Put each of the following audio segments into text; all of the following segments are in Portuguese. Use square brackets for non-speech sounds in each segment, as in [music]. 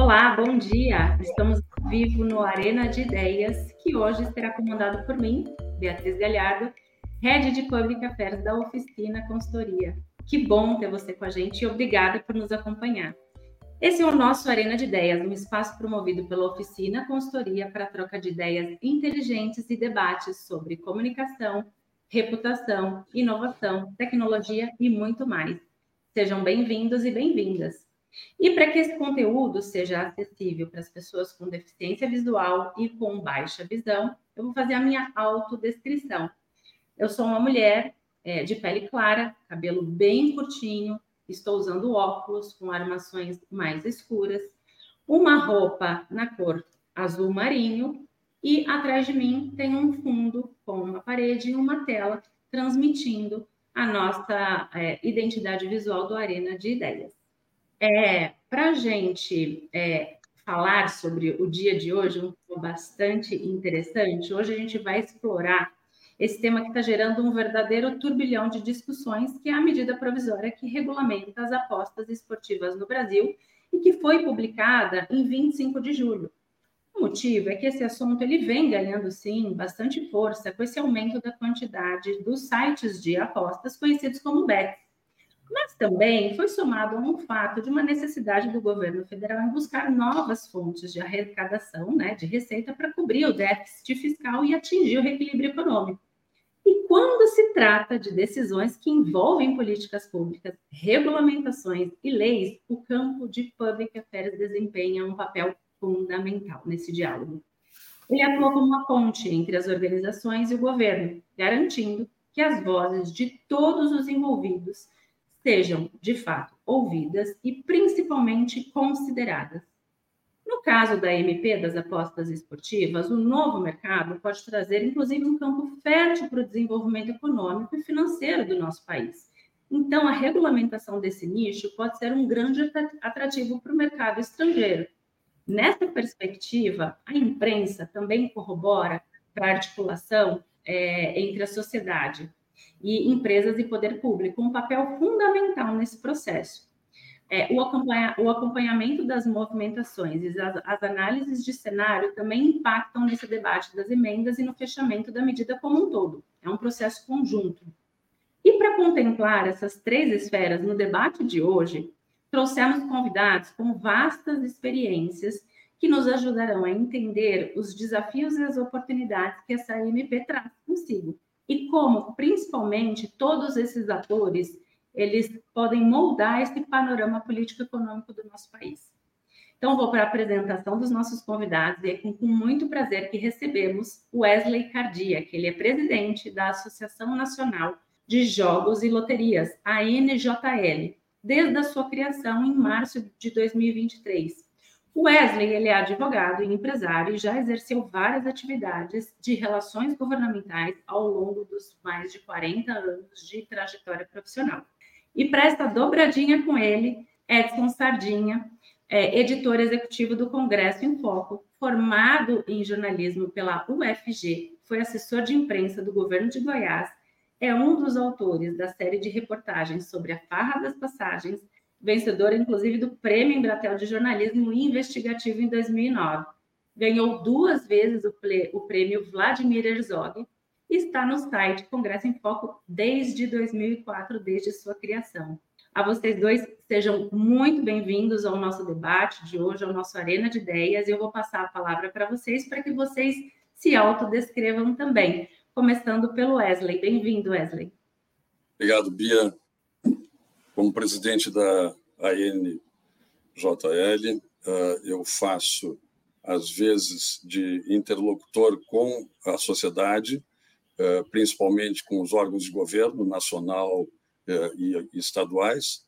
Olá, bom dia! Estamos ao vivo no Arena de Ideias, que hoje será comandado por mim, Beatriz Galhardo, Head de Public Affairs da Oficina Consultoria. Que bom ter você com a gente e obrigada por nos acompanhar. Esse é o nosso Arena de Ideias, um espaço promovido pela Oficina Consultoria para troca de ideias inteligentes e debates sobre comunicação, reputação, inovação, tecnologia e muito mais. Sejam bem-vindos e bem-vindas. E para que esse conteúdo seja acessível para as pessoas com deficiência visual e com baixa visão, eu vou fazer a minha autodescrição. Eu sou uma mulher é, de pele clara, cabelo bem curtinho, estou usando óculos com armações mais escuras, uma roupa na cor azul marinho e atrás de mim tem um fundo com uma parede e uma tela transmitindo a nossa é, identidade visual do Arena de Ideias. É, Para a gente é, falar sobre o dia de hoje, um tema bastante interessante, hoje a gente vai explorar esse tema que está gerando um verdadeiro turbilhão de discussões, que é a medida provisória que regulamenta as apostas esportivas no Brasil e que foi publicada em 25 de julho. O motivo é que esse assunto ele vem ganhando sim bastante força com esse aumento da quantidade dos sites de apostas conhecidos como bets. Mas também foi somado a um fato de uma necessidade do governo federal em buscar novas fontes de arrecadação, né, de receita para cobrir o déficit fiscal e atingir o reequilíbrio econômico. E quando se trata de decisões que envolvem políticas públicas, regulamentações e leis, o campo de public affairs desempenha um papel fundamental nesse diálogo. Ele atua como uma ponte entre as organizações e o governo, garantindo que as vozes de todos os envolvidos sejam, de fato, ouvidas e principalmente consideradas. No caso da MP, das apostas esportivas, o novo mercado pode trazer, inclusive, um campo fértil para o desenvolvimento econômico e financeiro do nosso país. Então, a regulamentação desse nicho pode ser um grande atrativo para o mercado estrangeiro. Nessa perspectiva, a imprensa também corrobora para a articulação é, entre a sociedade e empresas e poder público, um papel fundamental nesse processo é, o, acompanha, o, acompanhamento das movimentações e as, as, análises de cenário também impactam nesse debate das emendas e no fechamento da medida como um todo. É um processo conjunto. E para contemplar essas três esferas no debate de hoje, trouxemos convidados com vastas experiências que nos ajudarão a entender os desafios e as oportunidades que essa MP traz consigo e como, principalmente, todos esses atores eles podem moldar esse panorama político-econômico do nosso país. Então, vou para a apresentação dos nossos convidados e é com, com muito prazer que recebemos Wesley Cardia, que ele é presidente da Associação Nacional de Jogos e Loterias, a NJL, desde a sua criação em março de 2023. O Wesley ele é advogado e empresário e já exerceu várias atividades de relações governamentais ao longo dos mais de 40 anos de trajetória profissional. E para essa dobradinha com ele, Edson Sardinha, é, editor executivo do Congresso em Foco, formado em jornalismo pela UFG, foi assessor de imprensa do governo de Goiás, é um dos autores da série de reportagens sobre a farra das passagens, vencedora inclusive do Prêmio Embratel de Jornalismo Investigativo em 2009. Ganhou duas vezes o, o prêmio Vladimir Herzog está no site Congresso em Foco desde 2004, desde sua criação. A vocês dois, sejam muito bem-vindos ao nosso debate de hoje, ao nosso Arena de Ideias. Eu vou passar a palavra para vocês para que vocês se autodescrevam também. Começando pelo Wesley. Bem-vindo, Wesley. Obrigado, Bia. Como presidente da ANJL, ah, eu faço, às vezes, de interlocutor com a sociedade eh, principalmente com os órgãos de governo nacional eh, e estaduais.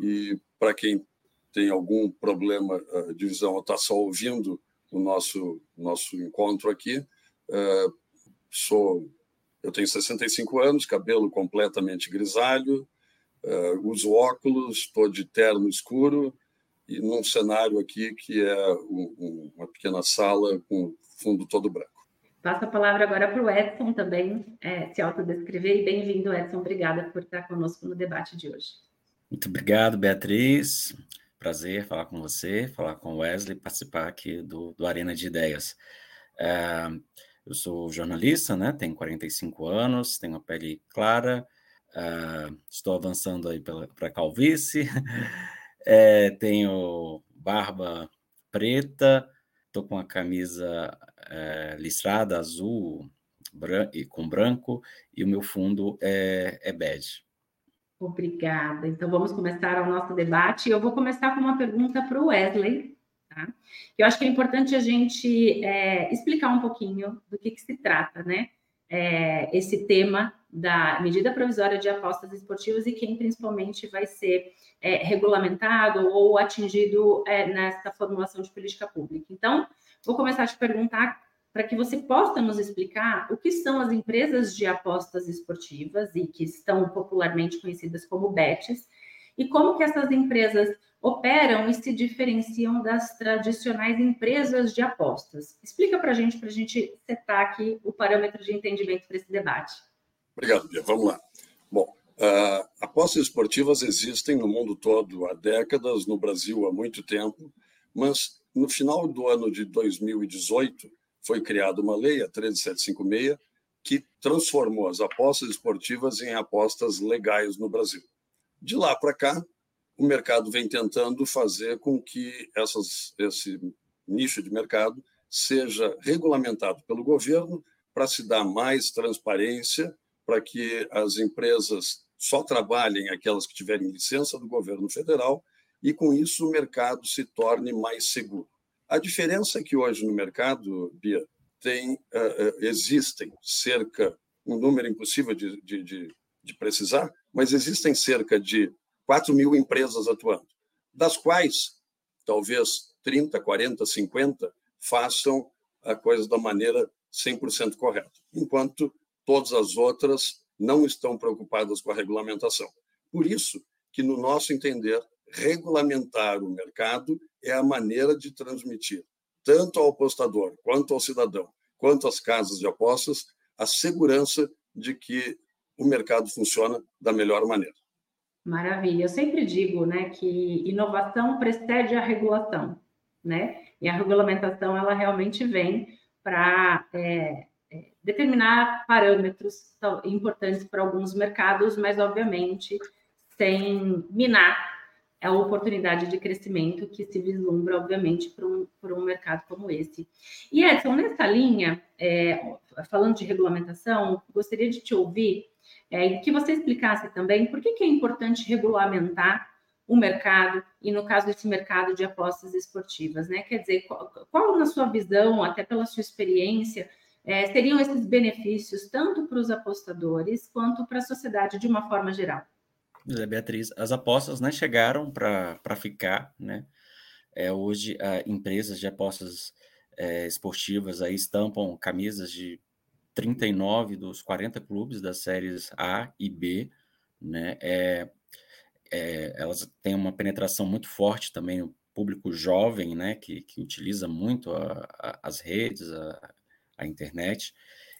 E para quem tem algum problema eh, de visão ou está só ouvindo o nosso nosso encontro aqui, sou eu tenho 65 anos, cabelo completamente grisalho, uso óculos, estou de terno escuro e num cenário aqui que é uma pequena sala com fundo todo branco. Passo a palavra agora para o Edson também é, se autodescrever. E bem-vindo, Edson. Obrigada por estar conosco no debate de hoje. Muito obrigado, Beatriz. prazer falar com você, falar com o Wesley, participar aqui do, do Arena de Ideias. É, eu sou jornalista, né? Tenho 45 anos, tenho a pele clara, uh, estou avançando aí para calvície, [laughs] é, tenho barba preta, estou com a camisa é, listrada azul bran e com branco e o meu fundo é, é bege. Obrigada. Então vamos começar o nosso debate. Eu vou começar com uma pergunta para o Wesley. Tá? Eu acho que é importante a gente é, explicar um pouquinho do que, que se trata, né? É, esse tema da medida provisória de apostas esportivas e quem principalmente vai ser é, regulamentado ou atingido é, nessa formulação de política pública. Então, vou começar a te perguntar para que você possa nos explicar o que são as empresas de apostas esportivas e que estão popularmente conhecidas como BETs e como que essas empresas operam e se diferenciam das tradicionais empresas de apostas. Explica para a gente, para a gente setar aqui o parâmetro de entendimento para esse debate. Obrigado, Bia. Vamos lá. Bom, uh, apostas esportivas existem no mundo todo há décadas, no Brasil há muito tempo, mas no final do ano de 2018 foi criada uma lei, a 13756, que transformou as apostas esportivas em apostas legais no Brasil. De lá para cá, o mercado vem tentando fazer com que essas, esse nicho de mercado seja regulamentado pelo governo para se dar mais transparência, para que as empresas só trabalhem aquelas que tiverem licença do governo federal e, com isso, o mercado se torne mais seguro. A diferença é que hoje no mercado, Bia, tem, uh, existem cerca, um número impossível de, de, de, de precisar, mas existem cerca de 4 mil empresas atuando, das quais talvez 30, 40, 50 façam a coisa da maneira 100% correta, enquanto todas as outras não estão preocupadas com a regulamentação. Por isso que, no nosso entender, regulamentar o mercado é a maneira de transmitir, tanto ao apostador, quanto ao cidadão, quanto às casas de apostas, a segurança de que o mercado funciona da melhor maneira. Maravilha. Eu sempre digo, né, que inovação precede a regulação, né? E a regulamentação ela realmente vem para é, é, determinar parâmetros importantes para alguns mercados, mas obviamente sem minar a oportunidade de crescimento que se vislumbra, obviamente, para um, um mercado como esse. E Edson, nessa linha, é, falando de regulamentação, gostaria de te ouvir é, que você explicasse também por que, que é importante regulamentar o mercado, e no caso desse mercado de apostas esportivas, né? Quer dizer, qual, qual na sua visão, até pela sua experiência, é, seriam esses benefícios tanto para os apostadores quanto para a sociedade de uma forma geral? Beatriz, as apostas né, chegaram para ficar, né? É, hoje, empresas de apostas é, esportivas aí estampam camisas de 39 dos 40 clubes das séries A e B, né? É, é, elas têm uma penetração muito forte também no público jovem, né? Que, que utiliza muito a, a, as redes, a, a internet.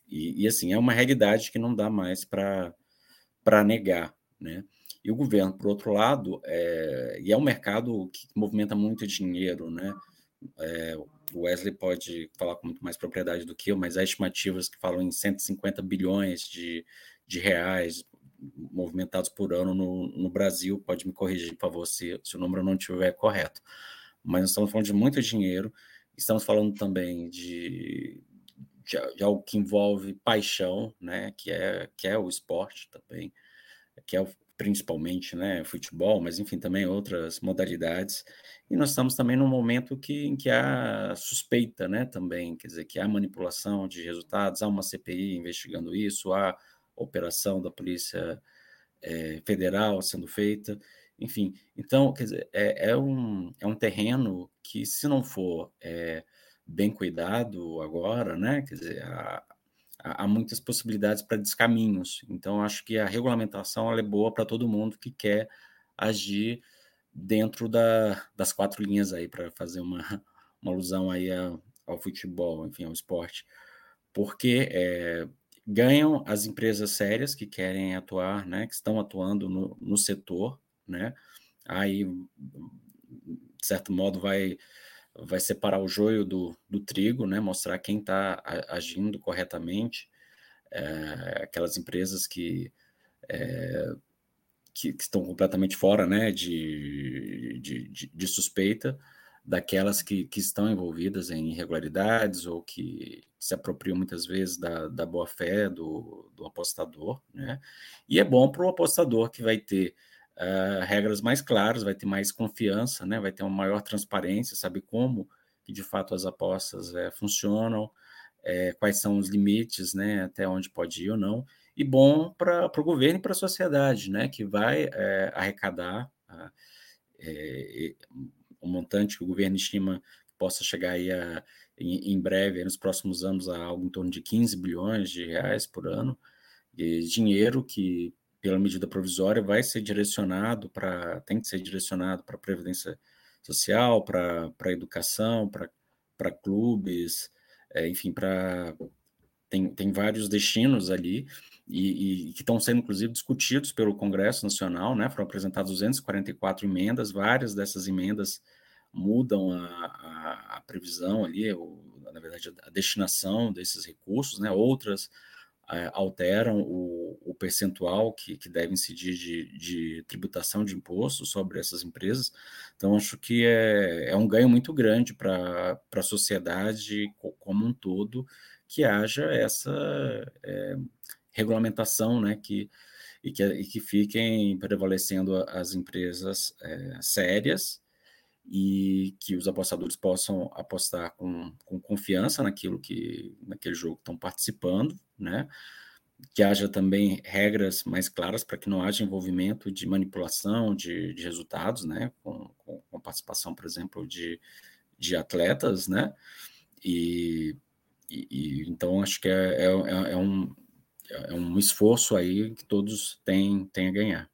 E, e, assim, é uma realidade que não dá mais para negar, né? E o governo, por outro lado, é, e é um mercado que movimenta muito dinheiro, né? É, o Wesley pode falar com muito mais propriedade do que eu, mas há estimativas que falam em 150 bilhões de, de reais movimentados por ano no, no Brasil. Pode me corrigir, por favor, se, se o número não estiver correto. Mas nós estamos falando de muito dinheiro, estamos falando também de, de, de algo que envolve paixão, né? que, é, que é o esporte também, que é o, principalmente, né, futebol, mas enfim, também outras modalidades. E nós estamos também num momento que, em que há suspeita, né, também, quer dizer, que há manipulação de resultados, há uma CPI investigando isso, há operação da Polícia é, Federal sendo feita, enfim. Então, quer dizer, é, é, um, é um terreno que, se não for é, bem cuidado agora, né, quer dizer, a, há muitas possibilidades para descaminhos. Então, acho que a regulamentação é boa para todo mundo que quer agir dentro da, das quatro linhas aí, para fazer uma, [laughs] uma alusão aí ao, ao futebol, enfim, ao esporte. Porque é, ganham as empresas sérias que querem atuar, né, que estão atuando no, no setor, né, aí de certo modo, vai, vai separar o joio do, do trigo, né? mostrar quem está agindo corretamente, é, aquelas empresas que, é, que, que, estão completamente fora né? de, de, de, de suspeita, daquelas que, que estão envolvidas em irregularidades ou que se apropriam muitas vezes da, da boa-fé do, do apostador, né? E é bom para o apostador que vai ter uh, regras mais claras, vai ter mais confiança, né? Vai ter uma maior transparência, sabe como que de fato as apostas é, funcionam, é, quais são os limites, né? Até onde pode ir ou não. E bom para o governo e para a sociedade, né? Que vai é, arrecadar o montante que o governo estima que possa chegar aí a, em, em breve, nos próximos anos, a algo em torno de 15 bilhões de reais por ano, dinheiro que, pela medida provisória, vai ser direcionado para, tem que ser direcionado para Previdência Social, para a educação, para clubes, é, enfim, para tem, tem vários destinos ali e, e, que estão sendo, inclusive, discutidos pelo Congresso Nacional, né? Foram apresentadas 244 emendas, várias dessas emendas mudam a, a, a previsão ali, na verdade, a destinação desses recursos, né? Outras alteram o, o, percentual que, que deve incidir de, de, tributação de imposto sobre essas empresas. Então, acho que é, é um ganho muito grande para a sociedade como um todo que haja essa é, regulamentação, né, que, e, que, e que fiquem prevalecendo as empresas é, sérias e que os apostadores possam apostar com, com confiança naquilo que naquele jogo estão participando, né? Que haja também regras mais claras para que não haja envolvimento de manipulação de, de resultados, né? Com, com, com, participação, por exemplo, de, de atletas, né? E, e, e então acho que é, é, é, um, é um esforço aí que todos têm, têm a ganhar.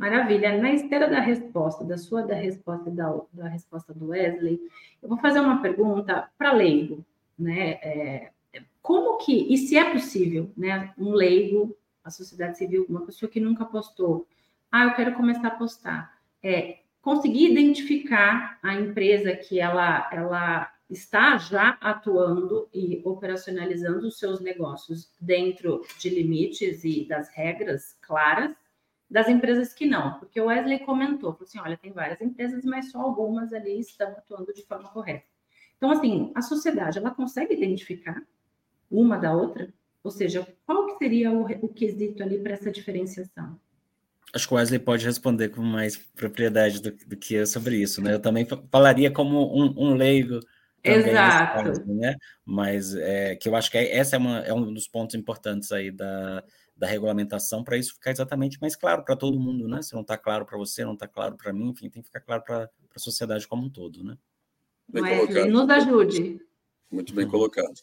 Maravilha. Na esteira da resposta, da sua da resposta da, da resposta do Wesley, eu vou fazer uma pergunta para leigo, né? É, como que, e se é possível, né? Um leigo, a sociedade civil, uma pessoa que nunca apostou, ah, eu quero começar a apostar, é, conseguir identificar a empresa que ela, ela está já atuando e operacionalizando os seus negócios dentro de limites e das regras claras, das empresas que não, porque o Wesley comentou, falou assim, olha, tem várias empresas, mas só algumas ali estão atuando de forma correta. Então, assim, a sociedade, ela consegue identificar uma da outra? Ou seja, qual que seria o, o quesito ali para essa diferenciação? Acho que o Wesley pode responder com mais propriedade do, do que eu sobre isso, né? Eu também falaria como um, um leigo Exato. Caso, né? Mas é, que eu acho que é, essa é, uma, é um dos pontos importantes aí da, da regulamentação para isso ficar exatamente mais claro para todo mundo, né? Se não está claro para você, não está claro para mim, enfim, tem que ficar claro para a sociedade como um todo, né? Bem Wesley, nos ajude. Muito bem colocado.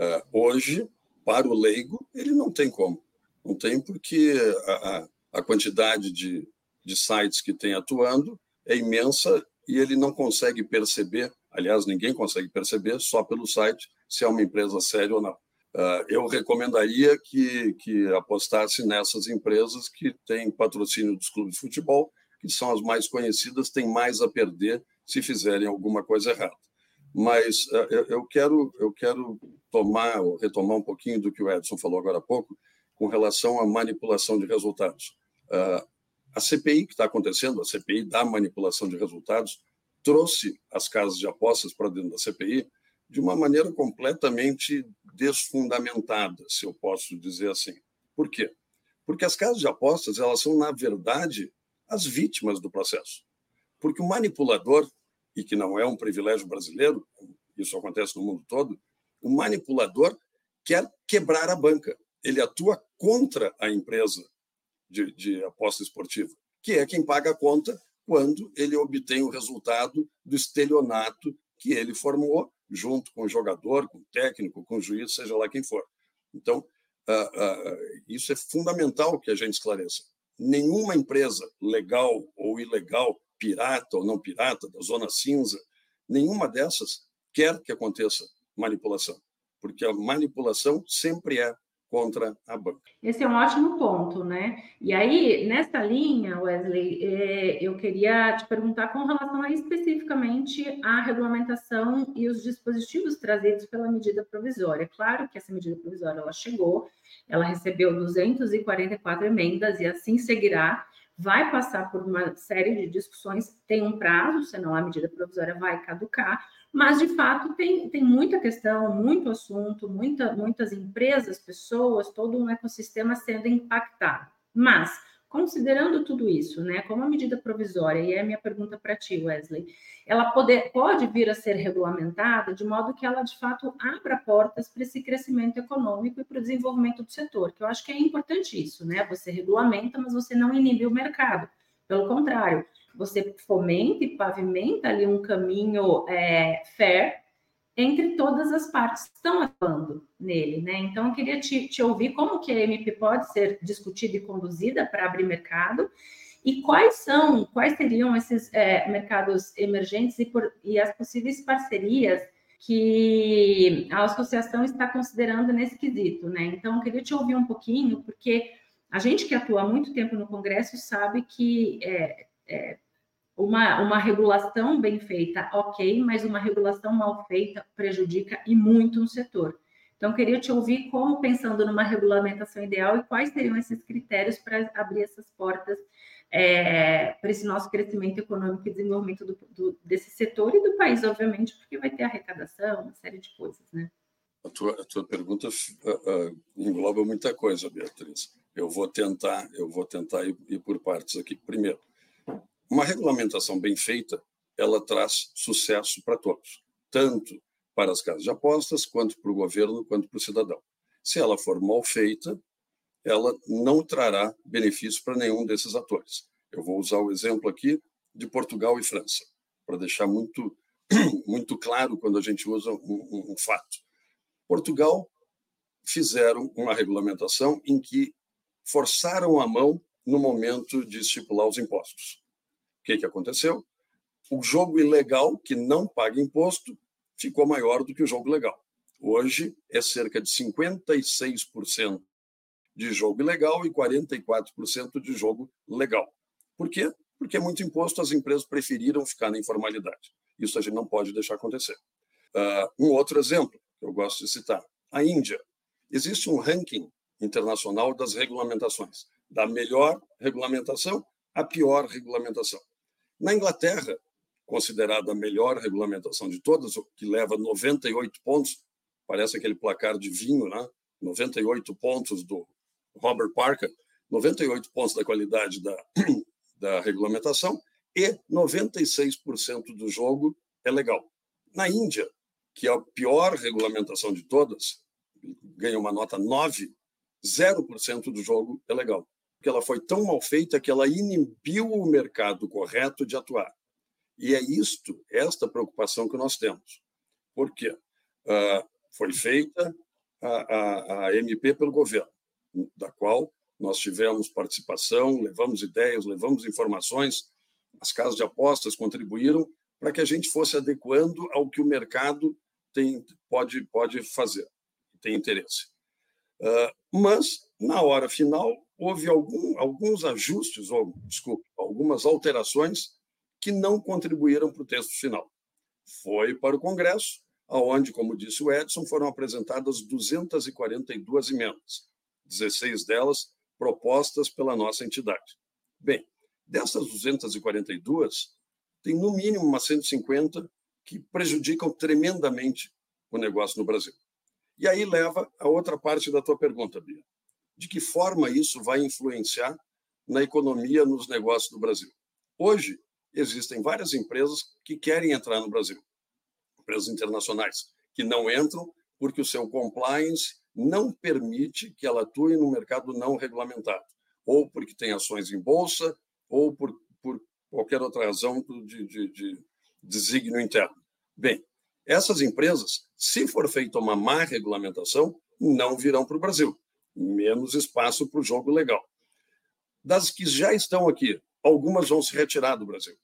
Uh, hoje, para o leigo, ele não tem como. Não tem porque a, a quantidade de, de sites que tem atuando é imensa e ele não consegue perceber, aliás, ninguém consegue perceber só pelo site se é uma empresa séria ou não. Ah, eu recomendaria que, que apostasse nessas empresas que têm patrocínio dos clubes de futebol, que são as mais conhecidas, têm mais a perder se fizerem alguma coisa errada. Mas ah, eu quero, eu quero tomar, retomar um pouquinho do que o Edson falou agora há pouco, com relação à manipulação de resultados. Ah, a CPI que está acontecendo, a CPI da manipulação de resultados, trouxe as casas de apostas para dentro da CPI de uma maneira completamente desfundamentada, se eu posso dizer assim. Por quê? Porque as casas de apostas elas são na verdade as vítimas do processo. Porque o manipulador, e que não é um privilégio brasileiro, isso acontece no mundo todo, o manipulador quer quebrar a banca. Ele atua contra a empresa de, de aposta esportiva, que é quem paga a conta quando ele obtém o resultado do estelionato que ele formou junto com o jogador, com o técnico, com o juiz, seja lá quem for. Então, uh, uh, isso é fundamental que a gente esclareça. Nenhuma empresa legal ou ilegal, pirata ou não pirata, da zona cinza, nenhuma dessas quer que aconteça manipulação, porque a manipulação sempre é contra a banca. Esse é um ótimo ponto, né? E aí, nessa linha, Wesley, é, eu queria te perguntar com relação a especificamente à regulamentação e os dispositivos trazidos pela medida provisória. Claro que essa medida provisória ela chegou, ela recebeu 244 emendas e assim seguirá. Vai passar por uma série de discussões, tem um prazo, senão a medida provisória vai caducar, mas de fato tem, tem muita questão, muito assunto, muita, muitas empresas, pessoas, todo um ecossistema sendo impactado. Mas, considerando tudo isso, né, como a medida provisória, e é a minha pergunta para ti, Wesley, ela pode, pode vir a ser regulamentada de modo que ela, de fato, abra portas para esse crescimento econômico e para o desenvolvimento do setor, que eu acho que é importante isso, né? Você regulamenta, mas você não inibe o mercado. Pelo contrário, você fomenta e pavimenta ali um caminho é, fair entre todas as partes que estão atuando nele, né? Então, eu queria te, te ouvir como que a MP pode ser discutida e conduzida para abrir mercado e quais são, quais seriam esses é, mercados emergentes e, por, e as possíveis parcerias que a associação está considerando nesse quesito, né? Então, eu queria te ouvir um pouquinho, porque a gente que atua há muito tempo no Congresso sabe que é, é, uma, uma regulação bem feita, ok, mas uma regulação mal feita prejudica e muito um setor. Então, queria te ouvir como, pensando numa regulamentação ideal, e quais seriam esses critérios para abrir essas portas é, para esse nosso crescimento econômico e desenvolvimento do, do, desse setor e do país, obviamente, porque vai ter arrecadação, uma série de coisas, né? A tua, a tua pergunta uh, uh, engloba muita coisa, Beatriz. Eu vou tentar, eu vou tentar ir, ir por partes aqui. Primeiro, uma regulamentação bem feita, ela traz sucesso para todos, tanto para as casas de apostas, quanto para o governo, quanto para o cidadão. Se ela for mal feita, ela não trará benefício para nenhum desses atores. Eu vou usar o exemplo aqui de Portugal e França, para deixar muito, [clears throat] muito claro quando a gente usa um, um, fato. Portugal fizeram uma regulamentação em que forçaram a mão no momento de estipular os impostos. O que, que aconteceu? O jogo ilegal, que não paga imposto, ficou maior do que o jogo legal. Hoje é cerca de 56% de jogo ilegal e 44% de jogo legal. Por quê? Porque é muito imposto, as empresas preferiram ficar na informalidade. Isso a gente não pode deixar acontecer. Uh, um outro exemplo que eu gosto de citar: a Índia. Existe um ranking internacional das regulamentações, da melhor regulamentação à pior regulamentação. Na Inglaterra, considerada a melhor regulamentação de todas, que leva 98 pontos, parece aquele placar de vinho, né? 98 pontos do Robert Parker, 98 pontos da qualidade da, [clears throat] da regulamentação e 96% do jogo é legal. Na Índia, que é a pior regulamentação de todas, ganha uma nota 9, 0% do jogo é legal que ela foi tão mal feita que ela inibiu o mercado correto de atuar. E é isto, esta preocupação que nós temos. Por quê? Uh, foi feita a, a, a MP pelo governo, da qual nós tivemos participação, levamos ideias, levamos informações, as casas de apostas contribuíram para que a gente fosse adequando ao que o mercado tem, pode, pode fazer, tem interesse. Uh, mas, na hora final, houve algum, alguns ajustes, ou, desculpe, algumas alterações que não contribuíram para o texto final. Foi para o Congresso, aonde, como disse o Edson, foram apresentadas 242 emendas, 16 delas propostas pela nossa entidade. Bem, dessas 242, tem no mínimo umas 150 que prejudicam tremendamente o negócio no Brasil. E aí leva a outra parte da tua pergunta, Bia de que forma isso vai influenciar na economia, nos negócios do Brasil. Hoje, existem várias empresas que querem entrar no Brasil, empresas internacionais, que não entram porque o seu compliance não permite que ela atue no mercado não regulamentado, ou porque tem ações em bolsa, ou por, por qualquer outra razão de, de, de desígnio interno. Bem, essas empresas, se for feita uma má regulamentação, não virão para o Brasil menos espaço para o jogo legal. Das que já estão aqui, algumas vão se retirar do Brasil.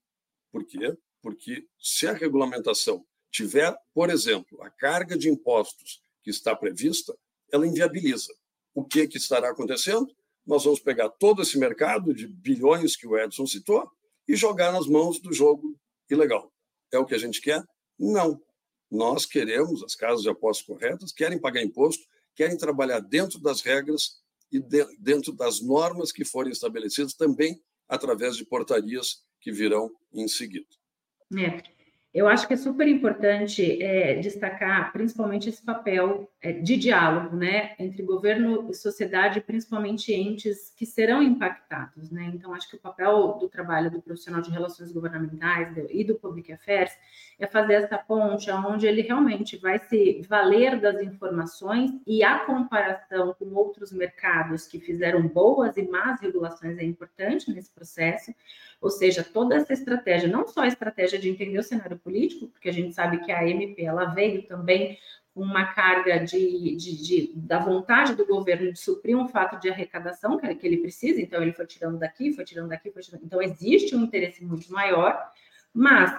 Por quê? Porque se a regulamentação tiver, por exemplo, a carga de impostos que está prevista, ela inviabiliza. o que, que estará acontecendo? Nós vamos pegar todo esse mercado de bilhões que o Edson citou e jogar nas mãos do jogo ilegal. É o que a gente quer? Não. Nós queremos, as casas de apostas corretas, querem pagar imposto, querem trabalhar dentro das regras e de, dentro das normas que forem estabelecidas também através de portarias que virão em seguida. É. Eu acho que é super importante é, destacar, principalmente, esse papel é, de diálogo, né, entre governo e sociedade, principalmente entes que serão impactados, né. Então, acho que o papel do trabalho do profissional de relações governamentais e do public affairs é fazer essa ponte, onde ele realmente vai se valer das informações e a comparação com outros mercados que fizeram boas e más regulações é importante nesse processo ou seja, toda essa estratégia, não só a estratégia de entender o cenário político, porque a gente sabe que a MP ela veio também com uma carga de, de, de, da vontade do governo de suprir um fato de arrecadação que, que ele precisa, então ele foi tirando daqui, foi tirando daqui, foi tirando. Então existe um interesse muito maior, mas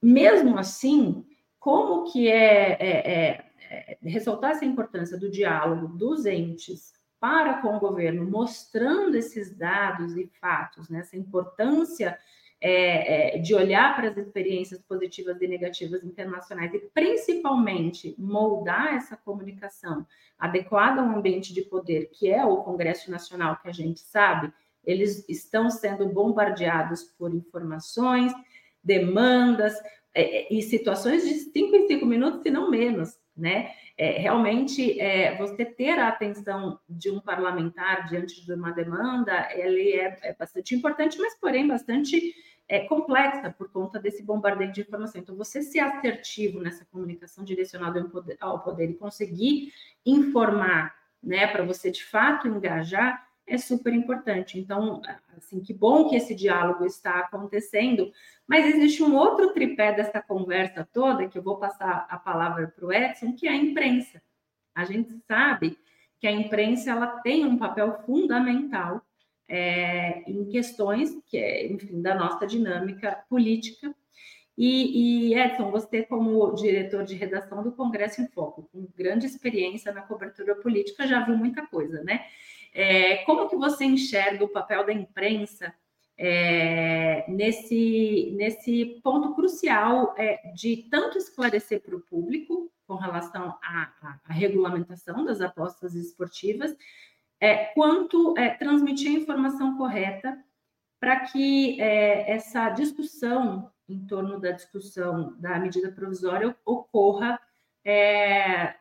mesmo assim, como que é, é, é, é ressaltar essa importância do diálogo dos entes para com o governo, mostrando esses dados e fatos, né, essa importância é, é, de olhar para as experiências positivas e negativas internacionais e principalmente moldar essa comunicação adequada ao ambiente de poder que é o Congresso Nacional, que a gente sabe, eles estão sendo bombardeados por informações, demandas é, e situações de cinco em cinco minutos, se não menos, né? É, realmente, é, você ter a atenção de um parlamentar diante de uma demanda, ele é, é bastante importante, mas, porém, bastante é, complexa por conta desse bombardeio de informação. Então, você ser assertivo nessa comunicação direcionada ao poder, ao poder e conseguir informar, né, para você de fato engajar, é super importante. Então, assim, que bom que esse diálogo está acontecendo, mas existe um outro tripé dessa conversa toda, que eu vou passar a palavra para o Edson, que é a imprensa. A gente sabe que a imprensa ela tem um papel fundamental é, em questões que é, enfim, da nossa dinâmica política. E, e, Edson, você como diretor de redação do Congresso em Foco, com grande experiência na cobertura política, já viu muita coisa, né? É, como que você enxerga o papel da imprensa é, nesse, nesse ponto crucial é, de tanto esclarecer para o público com relação à, à, à, regulamentação das apostas esportivas, é, quanto é, transmitir a informação correta para que é, essa discussão em torno da discussão da medida provisória ocorra é,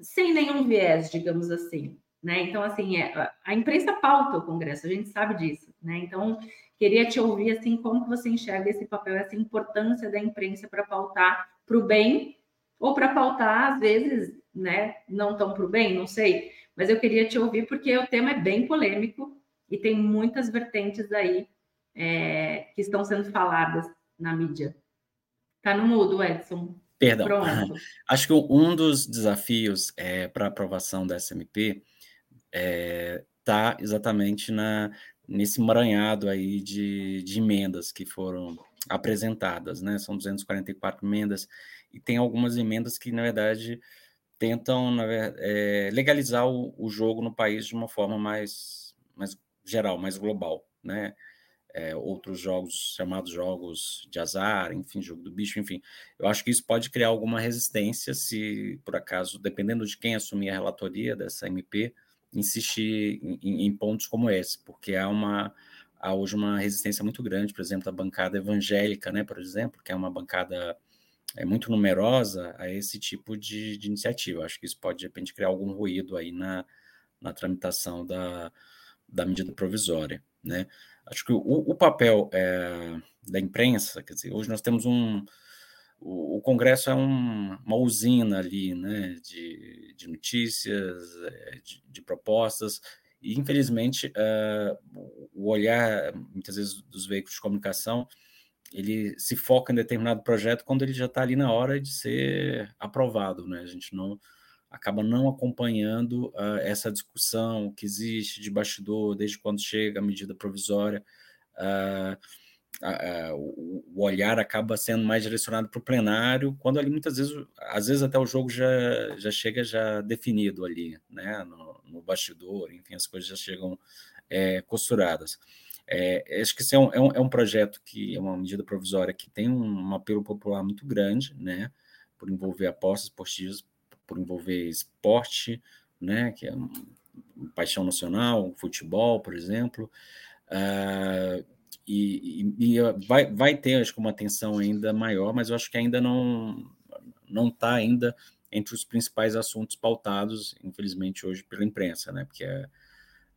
sem nenhum viés, digamos assim. Né? Então, assim, é, a imprensa pauta o Congresso, a gente sabe disso. Né? Então, queria te ouvir, assim, como que você enxerga esse papel, essa importância da imprensa para pautar para o bem ou para pautar, às vezes, né, não tão para o bem, não sei. Mas eu queria te ouvir porque o tema é bem polêmico e tem muitas vertentes aí é, que estão sendo faladas na mídia. Está no mudo, Edson. Perdão. Pronto. [laughs] Acho que um dos desafios é, para a aprovação da SMP está tá exatamente na, nesse emaranhado aí de, de emendas que foram apresentadas, né? São 244 emendas e tem algumas emendas que, na verdade, tentam na, é, legalizar o, o, jogo no país de uma forma mais, mais geral, mais global, né? É, outros jogos chamados jogos de azar, enfim, jogo do bicho, enfim. Eu acho que isso pode criar alguma resistência se, por acaso, dependendo de quem assumir a relatoria dessa MP, insistir em, em, pontos como esse, porque há uma há hoje uma resistência muito grande, por exemplo, da bancada evangélica, né, por exemplo, que é uma bancada é muito numerosa a esse tipo de, de iniciativa. Acho que isso pode de repente criar algum ruído aí na, na tramitação da, da medida provisória, né? Acho que o, o papel é, da imprensa, quer dizer, hoje nós temos um o, Congresso é um, uma usina ali, né, de, de notícias, é, de, de, propostas, e infelizmente uh, o olhar, muitas vezes, dos veículos de comunicação, ele se foca em determinado projeto quando ele já está ali na hora de ser aprovado, né, a gente não acaba não acompanhando uh, essa discussão que existe de bastidor desde quando chega a medida provisória, uh, o, olhar acaba sendo mais direcionado para o plenário, quando ali muitas vezes, às vezes até o jogo já, já chega já definido ali, né, no, no bastidor, enfim, as coisas já chegam é, costuradas. É, acho que esse é um, é, um, é um projeto que é uma medida provisória que tem um, apelo popular muito grande, né, por envolver apostas esportivas, por envolver esporte, né, que é uma paixão nacional, futebol, por exemplo, uh, e, e, e, vai, vai ter, acho que, uma atenção ainda maior, mas eu acho que ainda não não está ainda entre os principais assuntos pautados, infelizmente, hoje pela imprensa, né? Porque a,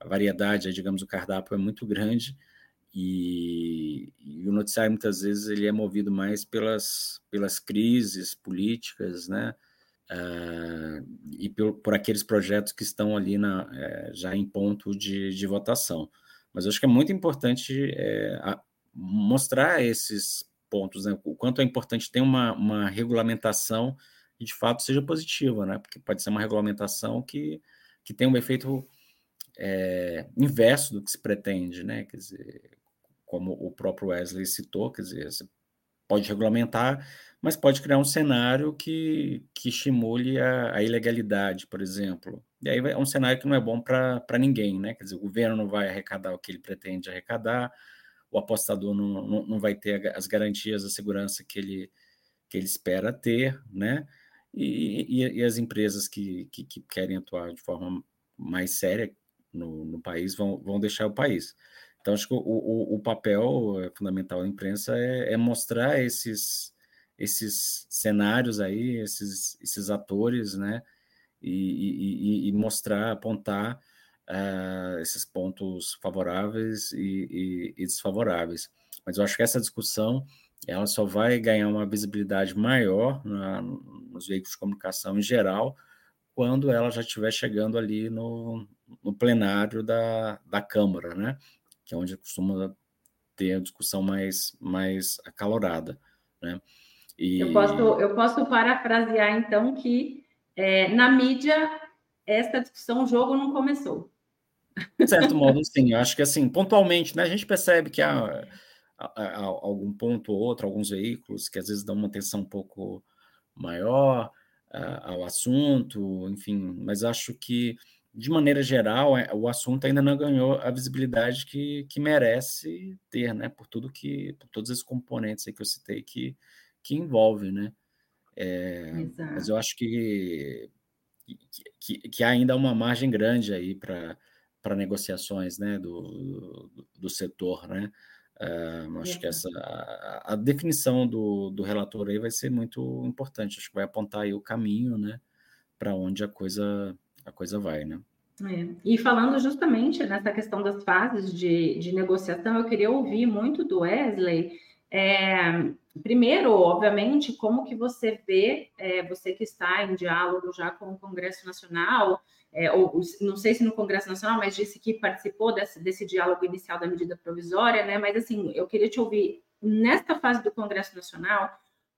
a variedade, digamos, o cardápio é muito grande e, e, o noticiário muitas vezes ele é movido mais pelas, pelas crises políticas, né? Uh, e por, por, aqueles projetos que estão ali na, é, já em ponto de, de votação. Mas acho que é muito importante é, mostrar esses pontos, né? o quanto é importante ter uma, uma regulamentação que de fato seja positiva, né? porque pode ser uma regulamentação que, que tem um efeito é, inverso do que se pretende, né? quer dizer, como o próprio Wesley citou, quer dizer, você pode regulamentar, mas pode criar um cenário que, que estimule a, a ilegalidade, por exemplo. E aí é um cenário que não é bom para ninguém, né? Quer dizer, o governo não vai arrecadar o que ele pretende arrecadar, o apostador não, não, não vai ter as garantias, a segurança que ele, que ele espera ter, né? E, e, e as empresas que, que, que, querem atuar de forma mais séria no, no país vão, vão deixar o país. Então, acho que o, o, o papel fundamental da imprensa é, é, mostrar esses, esses cenários aí, esses, esses atores, né? E, e, e mostrar, apontar uh, esses pontos favoráveis e, e, desfavoráveis. Mas eu acho que essa discussão ela só vai ganhar uma visibilidade maior na, nos veículos de comunicação em geral quando ela já estiver chegando ali no, no plenário da, da Câmara, né? que é onde costuma ter a discussão mais, mais acalorada. Né? E... Eu, posso, eu posso parafrasear, então, que é, na mídia essa discussão, o jogo não começou. De certo modo, sim. Eu acho que, assim, pontualmente, né, a gente percebe que há, há, há, algum ponto ou outro, alguns veículos que às vezes dão uma atenção um pouco maior uh, ao assunto, enfim, mas acho que, de maneira geral, é, o assunto ainda não ganhou a visibilidade que, que merece ter, né, por tudo que, por todos esses componentes que eu citei que, que envolve, né. É, mas eu acho que, que, que, há ainda uma margem grande aí para para negociações né, do, do, do setor. Né? Uh, acho que essa, a, a, definição do, do relator aí vai ser muito importante, acho que vai apontar aí o caminho né, para onde a coisa, a coisa vai. Né? É. E falando justamente nessa questão das fases de, de negociação, eu queria ouvir muito do Wesley. É, primeiro, obviamente, como que você vê, é, você que está em diálogo já com o Congresso Nacional, é, ou não sei se no Congresso Nacional, mas disse que participou desse, desse diálogo inicial da medida provisória, né? Mas assim, eu queria te ouvir nesta fase do Congresso Nacional,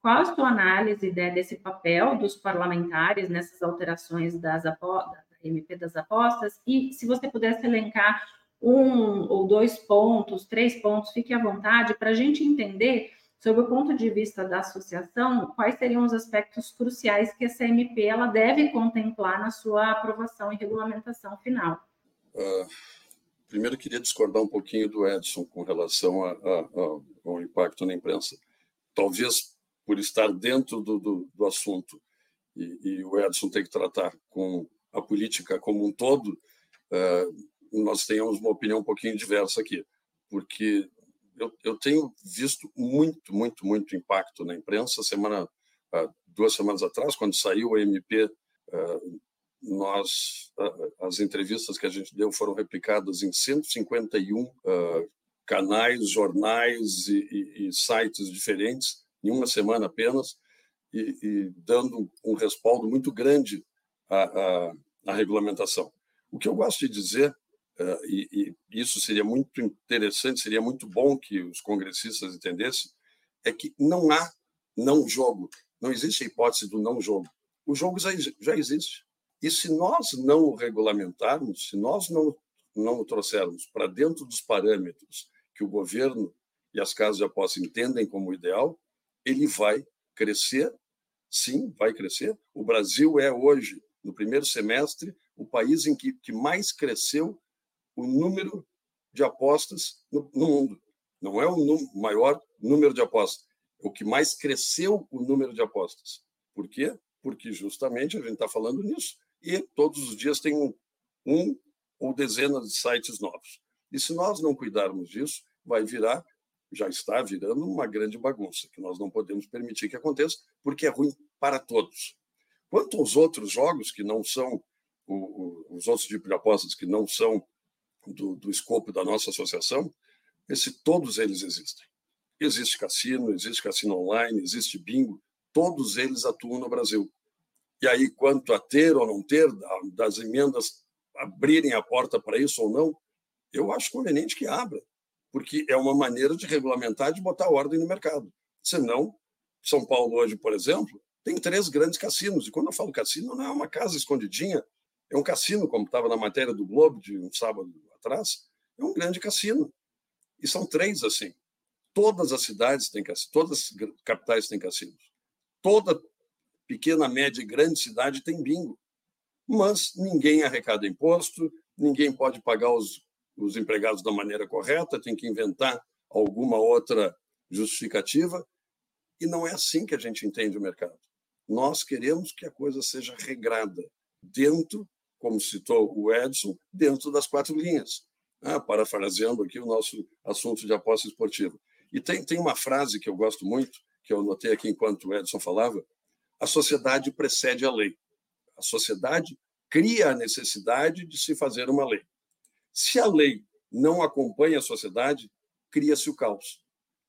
qual a sua análise né, desse papel dos parlamentares nessas alterações das da MP das apostas? E se você pudesse elencar um ou dois pontos, três pontos, fique à vontade para a gente entender Sob o ponto de vista da associação, quais seriam os aspectos cruciais que essa MP ela deve contemplar na sua aprovação e regulamentação final? Uh, primeiro, queria discordar um pouquinho do Edson com relação a, a, a, ao impacto na imprensa. Talvez por estar dentro do, do, do assunto e, e, o Edson tem que tratar com a política como um todo, uh, nós tenhamos uma opinião um pouquinho diversa aqui, porque eu, eu tenho visto muito, muito, muito impacto na imprensa. Semana, ah, duas semanas atrás, quando saiu o MP, ah, nós ah, as entrevistas que a gente deu foram replicadas em 151 canais, jornais e, e, e sites diferentes em uma semana apenas e, e dando um respaldo muito grande à, à, à regulamentação. O que eu gosto de dizer Uh, e, e, isso seria muito interessante, seria muito bom que os congressistas entendessem, é que não há não jogo, não existe a hipótese do não jogo. O jogo já, já existe. E se nós não o regulamentarmos, se nós não, não o trouxermos para dentro dos parâmetros que o governo e as casas de aposta entendem como ideal, ele vai crescer, sim, vai crescer. O Brasil é hoje, no primeiro semestre, o país em que, que mais cresceu o número de apostas no, no mundo. Não é o maior número de apostas, é o que mais cresceu o número de apostas. Por quê? Porque justamente a gente está falando nisso. E todos os dias tem um, um ou dezenas de sites novos. E se nós não cuidarmos disso, vai virar, já está virando uma grande bagunça, que nós não podemos permitir que aconteça, porque é ruim para todos. Quanto aos outros jogos que não são, os outros tipos de apostas que não são do, do escopo da nossa associação, esse, todos eles existem. Existe cassino, existe cassino online, existe bingo, todos eles atuam no Brasil. E aí, quanto a ter ou não ter, das emendas abrirem a porta para isso ou não, eu acho conveniente que abra, porque é uma maneira de regulamentar, de botar ordem no mercado. Senão, São Paulo hoje, por exemplo, tem três grandes cassinos. E quando eu falo cassino, não é uma casa escondidinha, é um cassino, como estava na matéria do Globo de um sábado atrás, é um grande cassino. E são três assim. Todas as cidades têm cassinos, todas as capitais têm cassinos. Toda pequena, média e grande cidade tem bingo. Mas ninguém arrecada imposto, ninguém pode pagar os, os empregados da maneira correta, tem que inventar alguma outra justificativa. E não é assim que a gente entende o mercado. Nós queremos que a coisa seja regrada, dentro, como citou o Edson, dentro das quatro linhas ah, parafraseando aqui o nosso assunto de aposta esportiva. E tem, tem uma frase que eu gosto muito, que eu notei aqui enquanto o Edson falava: a sociedade precede a lei. A sociedade cria a necessidade de se fazer uma lei. Se a lei não acompanha a sociedade, cria-se o caos.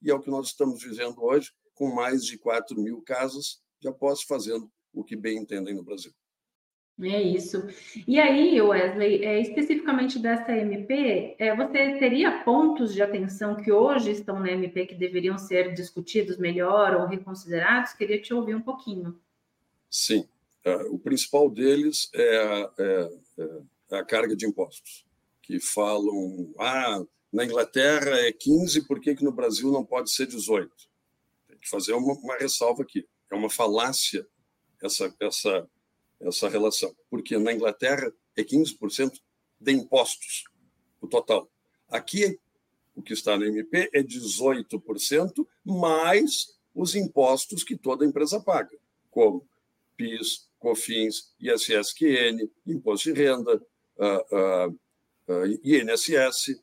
E é o que nós estamos vivendo hoje, com mais de 4 mil casas de apostas fazendo o que bem entendem no Brasil. É isso. E aí, Wesley, é, especificamente dessa MP, é, você teria pontos de atenção que hoje estão na MP que deveriam ser discutidos melhor ou reconsiderados? Queria te ouvir um pouquinho. Sim. É, o principal deles é a, é, é a carga de impostos, que falam, ah, na Inglaterra é 15, por que, que no Brasil não pode ser 18? Tem que fazer uma, uma ressalva aqui. É uma falácia essa, essa essa relação, porque na Inglaterra é 15% de impostos, o total. Aqui, o que está no MP é 18%, mais os impostos que toda empresa paga, como PIS, COFINS, ISSQN, Imposto de Renda, uh, uh, uh, INSS,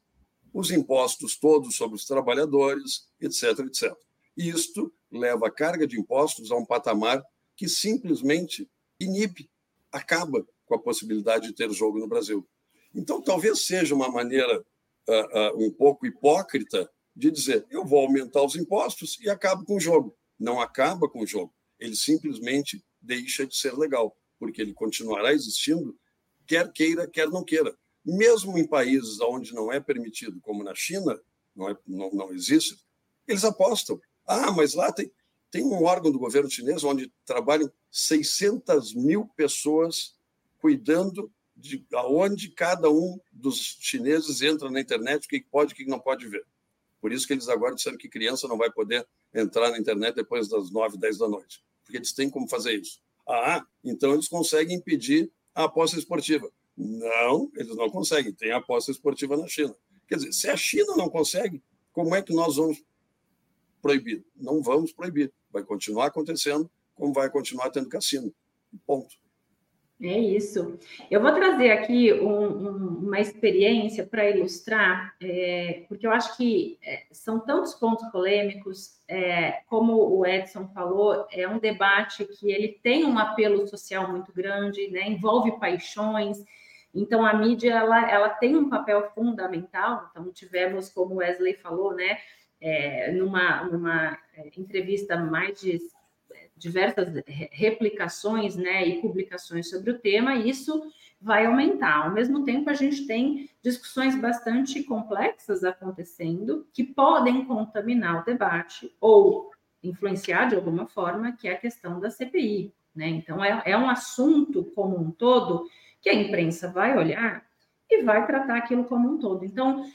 os impostos todos sobre os trabalhadores, etc, etc. Isto leva a carga de impostos a um patamar que simplesmente inibe, acaba com a possibilidade de ter jogo no Brasil. Então, talvez seja uma maneira uh, uh, um pouco hipócrita de dizer: eu vou aumentar os impostos e acabo com o jogo. Não acaba com o jogo. Ele simplesmente deixa de ser legal, porque ele continuará existindo, quer queira, quer não queira. Mesmo em países onde não é permitido, como na China, não, é, não, não existe, eles apostam. Ah, mas lá tem, tem um órgão do governo chinês onde trabalham 600 mil pessoas cuidando de aonde cada um dos chineses entra na internet, o que pode o que não pode ver. Por isso que eles agora disseram que criança não vai poder entrar na internet depois das 9, 10 da noite, porque eles têm como fazer isso. Ah, então eles conseguem impedir a aposta esportiva. Não, eles não conseguem. Tem aposta esportiva na China. Quer dizer, se a China não consegue, como é que nós vamos proibir? Não vamos proibir vai continuar acontecendo, como vai continuar tendo cassino. Ponto. É isso. Eu vou trazer aqui um, um, uma experiência para ilustrar, é, porque eu acho que é, são tantos pontos polêmicos, é, como o Edson falou, é um debate que ele tem um apelo social muito grande, né, envolve paixões. Então a mídia ela, ela tem um papel fundamental. Então tivemos, como Wesley falou, né, é, numa, numa é, entrevista mais de diversas replicações né, e publicações sobre o tema, isso vai aumentar. Ao mesmo tempo, a gente tem discussões bastante complexas acontecendo que podem contaminar o debate ou influenciar de alguma forma, que é a questão da CPI. Né? Então, é, é um assunto como um todo que a imprensa vai olhar e vai tratar aquilo como um todo. Então,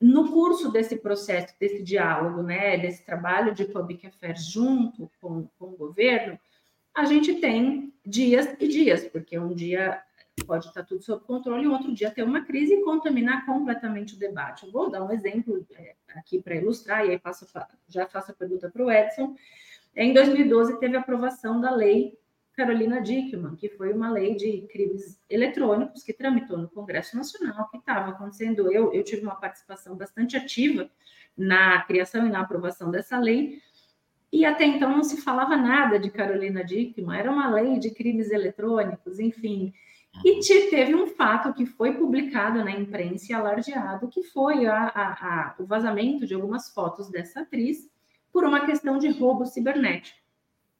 no curso desse processo, desse diálogo, né, desse trabalho de public affairs junto com, com o governo, a gente tem dias e dias, porque um dia pode estar tudo sob controle e outro dia ter uma crise e contaminar completamente o debate. Eu vou dar um exemplo é, aqui para ilustrar, e aí passo, já faço a pergunta para o Edson. Em 2012, teve a aprovação da lei Carolina Dickman, que foi uma lei de crimes eletrônicos que tramitou no Congresso Nacional, que estava acontecendo. Eu, eu tive uma participação bastante ativa na criação e na aprovação dessa lei, e até então não se falava nada de Carolina Dickman, era uma lei de crimes eletrônicos, enfim. E teve um fato que foi publicado na imprensa e alardeado, que foi a, a, a, o vazamento de algumas fotos dessa atriz por uma questão de roubo cibernético.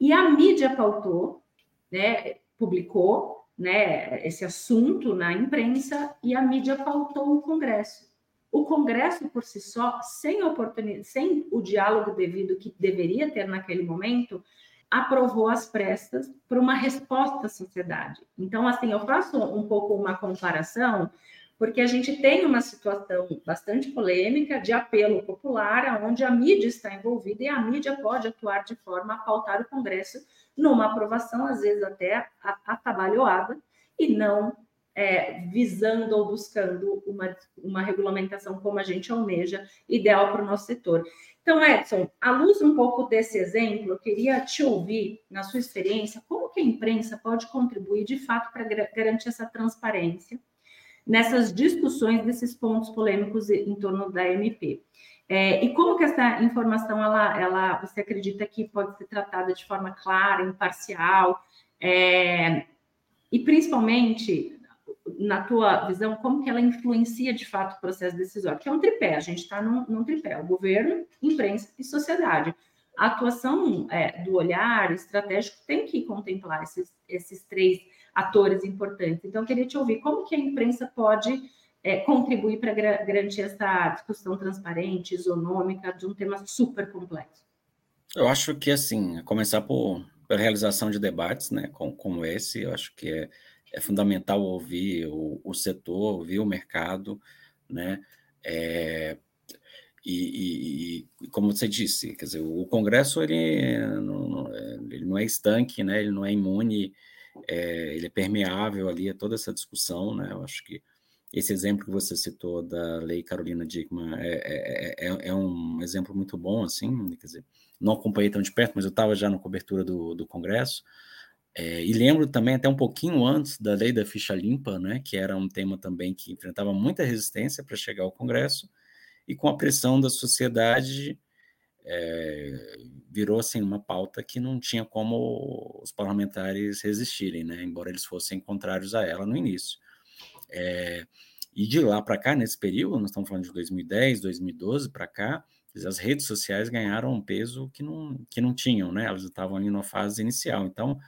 E a mídia pautou, né, publicou né, esse assunto na imprensa e a mídia pautou o Congresso. O Congresso, por si só, sem oportunidade, sem o diálogo devido que deveria ter naquele momento, aprovou as prestas para uma resposta à sociedade. Então, assim, eu faço um pouco uma comparação, porque a gente tem uma situação bastante polêmica de apelo popular, onde a mídia está envolvida e a mídia pode atuar de forma a pautar o Congresso numa aprovação, às vezes até atabalhoada, e não é, visando ou buscando uma, uma regulamentação como a gente almeja, ideal para o nosso setor. Então, Edson, à luz um pouco desse exemplo, eu queria te ouvir, na sua experiência, como que a imprensa pode contribuir de fato para garantir essa transparência nessas discussões desses pontos polêmicos em torno da MP. É, e como que essa informação, ela, ela, você acredita que pode ser tratada de forma clara, imparcial, é, e principalmente na tua visão, como que ela influencia de fato o processo decisório? Que é um tripé, a gente está num, num, tripé, o governo, imprensa e sociedade. A atuação é, do olhar estratégico tem que contemplar esses, esses três atores importantes. Então, eu queria te ouvir como que a imprensa pode é, contribuir para garantir essa discussão transparente, isonômica, de um tema super complexo. Eu acho que, assim, começar por, pela realização de debates, né, como, como esse, eu acho que é é fundamental ouvir o, o setor, ouvir o mercado, né? É, e, e, e, como você disse, quer dizer, o Congresso ele não, ele não é estanque, né? Ele não é imune, é, ele é permeável ali a toda essa discussão, né? Eu acho que esse exemplo que você citou da Lei Carolina Dickman é, é, é, é um exemplo muito bom, assim, quer dizer, não acompanhei tão de perto, mas eu estava já na cobertura do, do Congresso, é, e lembro também até um pouquinho antes da lei da ficha limpa, né, que era um tema também que enfrentava muita resistência para chegar ao Congresso, e com a pressão da sociedade é, virou assim uma pauta que não tinha como os parlamentares resistirem, né, embora eles fossem contrários a ela no início. É, e de lá para cá, nesse período, nós estamos falando de 2010, 2012 para cá, as redes sociais ganharam um peso que não, que não tinham, né? Elas estavam ali na fase inicial. Então,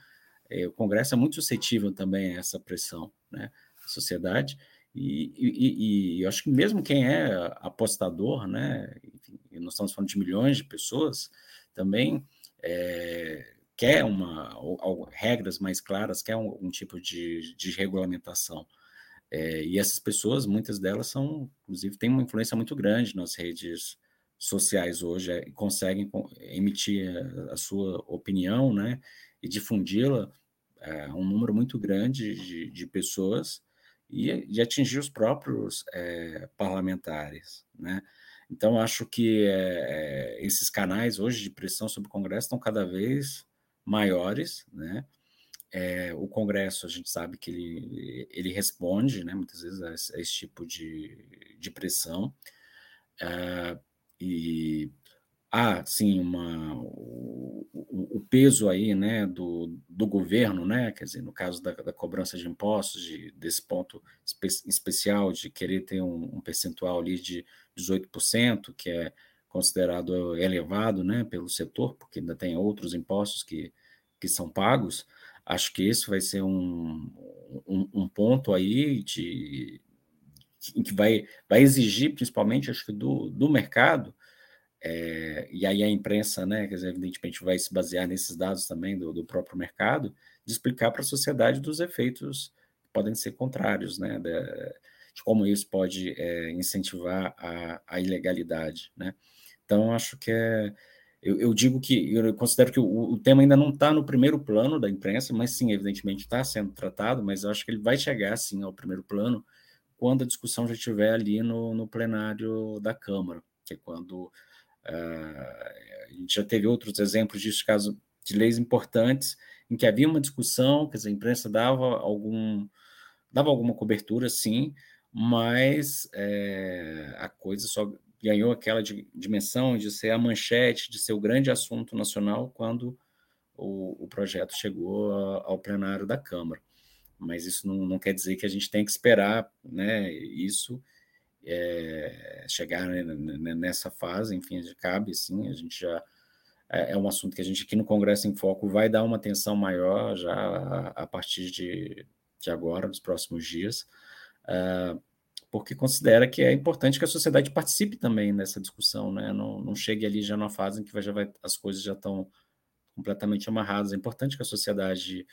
é, o Congresso é muito suscetível também a essa pressão, né? A sociedade. E, e, e, eu acho que mesmo quem é apostador, né? Enfim, nós estamos falando de milhões de pessoas, também é, quer uma ou, regras mais claras, quer um, um tipo de, de regulamentação. É, e essas pessoas, muitas delas são, inclusive, têm uma influência muito grande nas redes sociais hoje, é, conseguem emitir a, a sua opinião, né? E difundi-la é, um número muito grande de, de pessoas e de atingir os próprios é, parlamentares, né? Então, acho que é, é, esses canais hoje de pressão sobre o Congresso estão cada vez maiores, né? É, o Congresso, a gente sabe que ele, ele responde, né, muitas vezes, a esse, a esse tipo de, de pressão. É, e há, sim, uma, o, o, peso aí, né, do, do governo, né, quer dizer, no caso da, da cobrança de impostos, de, desse ponto espe especial de querer ter um, um, percentual ali de 18%, que é considerado elevado, né, pelo setor, porque ainda tem outros impostos que, que são pagos, acho que esse vai ser um, um, um ponto aí de, que vai, vai exigir, principalmente, acho que do, do mercado, é, e aí a imprensa, né, dizer, evidentemente vai se basear nesses dados também do, do próprio mercado, de explicar para a sociedade dos efeitos que podem ser contrários, né, de, de como isso pode é, incentivar a, a, ilegalidade, né. Então, acho que é, eu, eu, digo que eu considero que o, o tema ainda não está no primeiro plano da imprensa, mas sim, evidentemente está sendo tratado, mas eu acho que ele vai chegar sim ao primeiro plano quando a discussão já estiver ali no, no plenário da Câmara, que é quando uh, a gente já teve outros exemplos disso, caso de leis importantes, em que havia uma discussão, dizer, a imprensa dava algum dava alguma cobertura, sim, mas é, a coisa só ganhou aquela dimensão de ser a manchete, de ser o grande assunto nacional quando o, o projeto chegou ao plenário da Câmara. Mas isso não, não, quer dizer que a gente tem que esperar né, isso é, chegar nessa fase, enfim, cabe sim, a gente já é, é um assunto que a gente aqui no Congresso em Foco vai dar uma atenção maior já a, a partir de, de agora, nos próximos dias. Uh, porque considera que é importante que a sociedade participe também nessa discussão, né? Não, não chegue ali já numa fase em que já vai, as coisas já estão completamente amarradas. É importante que a sociedade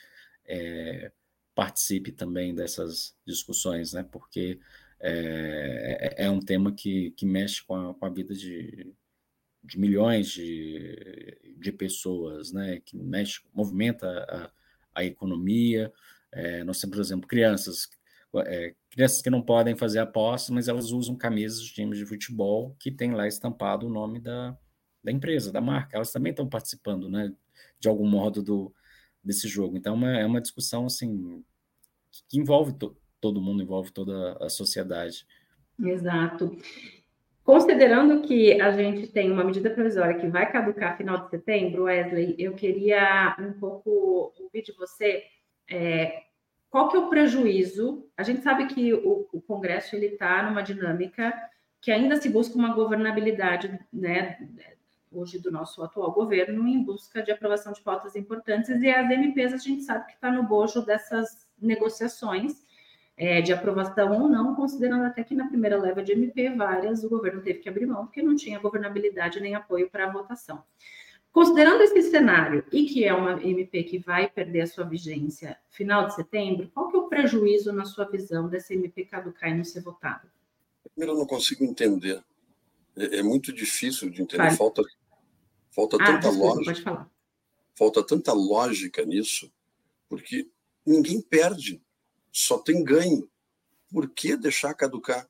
é, participe também dessas discussões, né? Porque é, é, é um tema que, que mexe com a, com a vida de, de milhões de, de pessoas, né? Que mexe, movimenta a, a economia. É, nós temos, por exemplo, crianças é, crianças que não podem fazer apostas, mas elas usam camisas de times de futebol que tem lá estampado o nome da, da empresa, da marca. Elas também estão participando, né, de algum modo do, desse jogo. Então, é uma, é uma discussão assim que envolve to, todo mundo, envolve toda a sociedade. Exato. Considerando que a gente tem uma medida provisória que vai caducar final de setembro, Wesley, eu queria um pouco ouvir de você é, qual que é o prejuízo? A gente sabe que o, o Congresso ele está numa dinâmica que ainda se busca uma governabilidade, né, hoje do nosso atual governo, em busca de aprovação de pautas importantes, e as MPs a gente sabe que está no bojo dessas negociações é, de aprovação ou não, considerando até que na primeira leva de MP, várias, o governo teve que abrir mão, porque não tinha governabilidade nem apoio para a votação. Considerando esse cenário e que é uma MP que vai perder a sua vigência final de setembro, qual que é o prejuízo na sua visão dessa MP caducar e não ser votada? Primeiro, eu não consigo entender. É, é muito difícil de entender. Falta, falta ah, tanta desculpa, lógica. Pode falar. Falta tanta lógica nisso, porque ninguém perde, só tem ganho. Por que deixar caducar?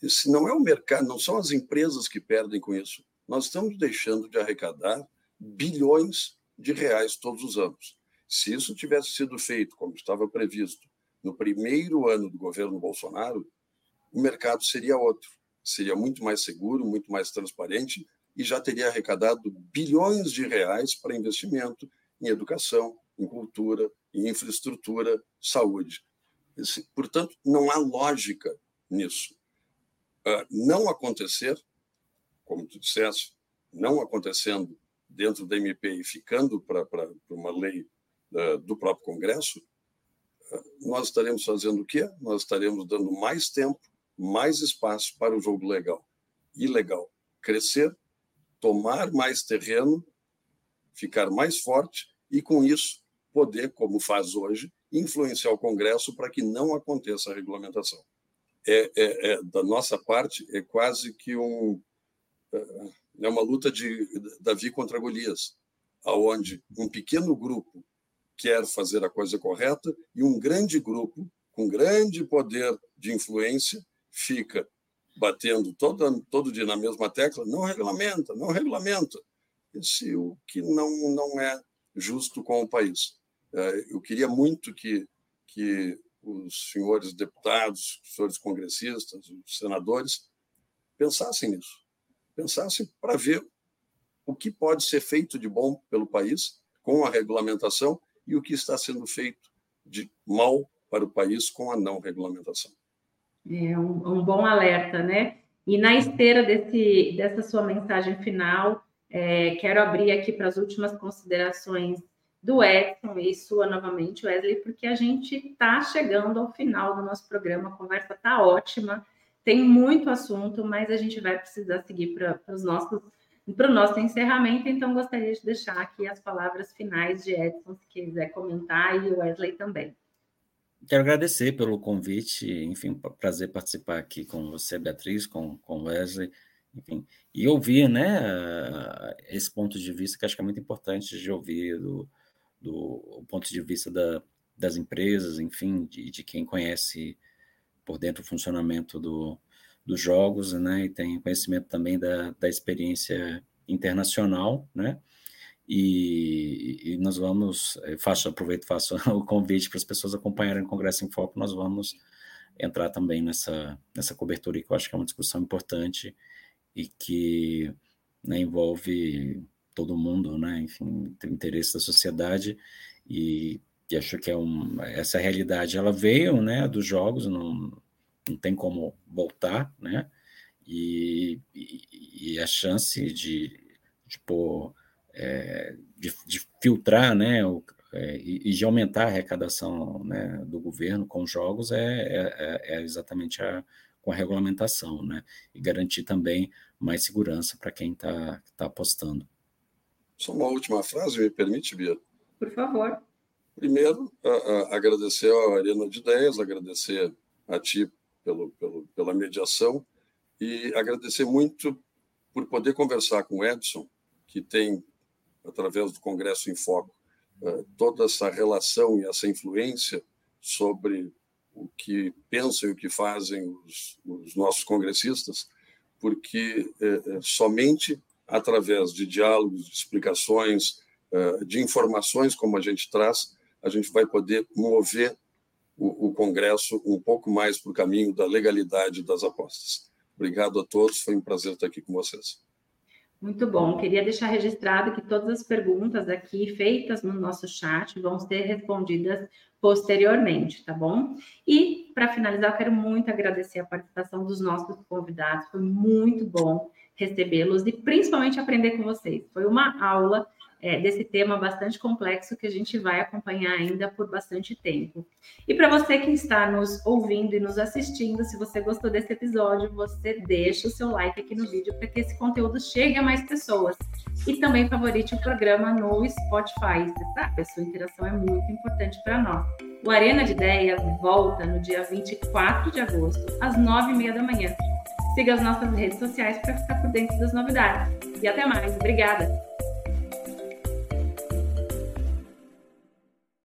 Esse não é o mercado, não são as empresas que perdem com isso nós estamos deixando de arrecadar bilhões de reais todos os anos. Se isso tivesse sido feito como estava previsto no primeiro ano do governo Bolsonaro, o mercado seria outro, seria muito mais seguro, muito mais transparente e já teria arrecadado bilhões de reais para investimento em educação, em cultura, em infraestrutura, saúde. Portanto, não há lógica nisso. Ah, não acontecer como tu disseste, não acontecendo dentro da MP e ficando para uma lei uh, do próprio Congresso, uh, nós estaremos fazendo o quê? Nós estaremos dando mais tempo, mais espaço para o jogo legal, ilegal crescer, tomar mais terreno, ficar mais forte e, com isso, poder, como faz hoje, influenciar o Congresso para que não aconteça a regulamentação. É, é, é, da nossa parte, é quase que um, é uma luta de Davi contra Golias, aonde um pequeno grupo quer fazer a coisa correta e um grande grupo com grande poder de influência fica batendo todo, todo dia na mesma tecla, não regulamenta, não regulamenta. Esse o que não, não é justo com o país. É, eu queria muito que, que os senhores deputados, os senhores congressistas, os senadores pensassem nisso pensasse para ver o que pode ser feito de bom pelo país com a regulamentação e o que está sendo feito de mal para o país com a não regulamentação. É um, um bom alerta, né? E na esteira desse, dessa sua mensagem final, é, quero abrir aqui para as últimas considerações do Edson e sua novamente, Wesley, porque a gente está chegando ao final do nosso programa, a conversa está ótima. Tem muito assunto, mas a gente vai precisar seguir para os nossos para o nosso encerramento, então gostaria de deixar aqui as palavras finais de Edson, se quiser comentar, e Wesley também. Quero agradecer pelo convite, enfim, prazer participar aqui com você, Beatriz, com o Wesley, enfim, e ouvir, né, esse ponto de vista que acho que é muito importante de ouvir do, do ponto de vista da, das empresas, enfim, de, de quem conhece por dentro o funcionamento do, dos jogos, né, e tem conhecimento também da, da experiência internacional, né, e, e nós vamos, faço, aproveito faço [laughs] o convite para as pessoas acompanharem o Congresso em Foco, nós vamos entrar também nessa, nessa cobertura, que eu acho que é uma discussão importante e que né, envolve todo mundo, né, enfim, tem interesse da sociedade e, e acho que é um, essa realidade, ela veio, né, dos jogos, não, não tem como voltar, né, e, e, e a chance de, pôr, é, de, de, filtrar, né, o, é, e, de aumentar a arrecadação né, do governo com jogos é, é, é exatamente a, com a regulamentação, né? E garantir também mais segurança para quem está tá apostando. Só uma última frase, me permite, Bia? Por favor. Primeiro, a, a, agradecer Arena de Ideias, agradecer a ti pelo, pelo, pela mediação e agradecer muito por poder conversar com o Edson, que tem, através do Congresso em Foco, eh, toda essa relação e essa influência sobre o que pensam e o que fazem os, os nossos congressistas, porque é, somente através de diálogos, de explicações, de informações como a gente traz, a gente vai poder mover o, o Congresso um pouco mais para o caminho da legalidade das apostas. Obrigado a todos, foi um prazer estar aqui com vocês. Muito bom. Queria deixar registrado que todas as perguntas aqui feitas no nosso chat vão ser respondidas posteriormente, tá bom? E para finalizar, quero muito agradecer a participação dos nossos convidados. Foi muito bom recebê-los e principalmente aprender com vocês. Foi uma aula é, desse tema bastante complexo que a gente vai acompanhar ainda por bastante tempo. E para você que está nos ouvindo e nos assistindo, se você gostou desse episódio, você deixa o seu like aqui no vídeo para que esse conteúdo chegue a mais pessoas. E também favorite o programa no Spotify. Você sabe, a sua interação é muito importante para nós. O Arena de Ideias volta no dia 24 de agosto, às 9h30 da manhã. Siga as nossas redes sociais para ficar por dentro das novidades. E até mais. Obrigada!